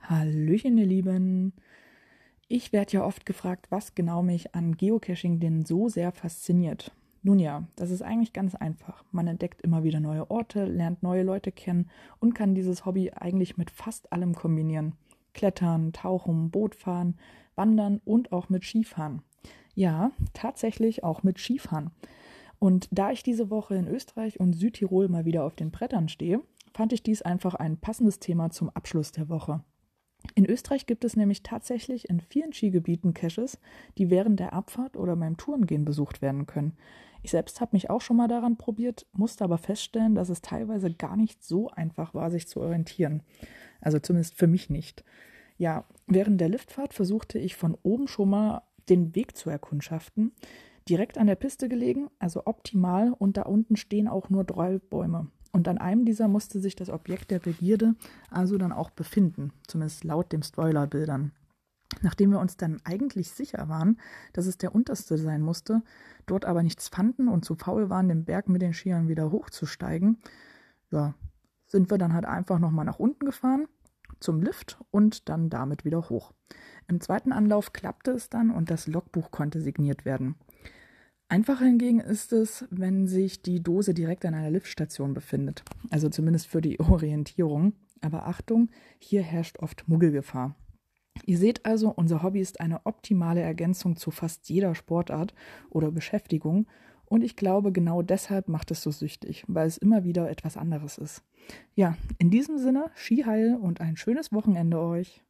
Hallöchen, ihr Lieben. Ich werde ja oft gefragt, was genau mich an Geocaching denn so sehr fasziniert. Nun ja, das ist eigentlich ganz einfach. Man entdeckt immer wieder neue Orte, lernt neue Leute kennen und kann dieses Hobby eigentlich mit fast allem kombinieren. Klettern, Tauchen, Bootfahren, Wandern und auch mit Skifahren. Ja, tatsächlich auch mit Skifahren. Und da ich diese Woche in Österreich und Südtirol mal wieder auf den Brettern stehe, fand ich dies einfach ein passendes Thema zum Abschluss der Woche. In Österreich gibt es nämlich tatsächlich in vielen Skigebieten Caches, die während der Abfahrt oder beim Tourengehen besucht werden können. Ich selbst habe mich auch schon mal daran probiert, musste aber feststellen, dass es teilweise gar nicht so einfach war, sich zu orientieren. Also zumindest für mich nicht. Ja, während der Liftfahrt versuchte ich von oben schon mal den Weg zu erkundschaften. Direkt an der Piste gelegen, also optimal, und da unten stehen auch nur drei Bäume. Und an einem dieser musste sich das Objekt der Begierde also dann auch befinden, zumindest laut dem Spoilerbildern. Nachdem wir uns dann eigentlich sicher waren, dass es der unterste sein musste, dort aber nichts fanden und zu faul waren, den Berg mit den Skiern wieder hochzusteigen, ja, sind wir dann halt einfach nochmal nach unten gefahren zum Lift und dann damit wieder hoch. Im zweiten Anlauf klappte es dann und das Logbuch konnte signiert werden. Einfacher hingegen ist es, wenn sich die Dose direkt an einer Liftstation befindet. Also zumindest für die Orientierung. Aber Achtung, hier herrscht oft Muggelgefahr. Ihr seht also, unser Hobby ist eine optimale Ergänzung zu fast jeder Sportart oder Beschäftigung. Und ich glaube, genau deshalb macht es so süchtig, weil es immer wieder etwas anderes ist. Ja, in diesem Sinne, Skiheil und ein schönes Wochenende euch.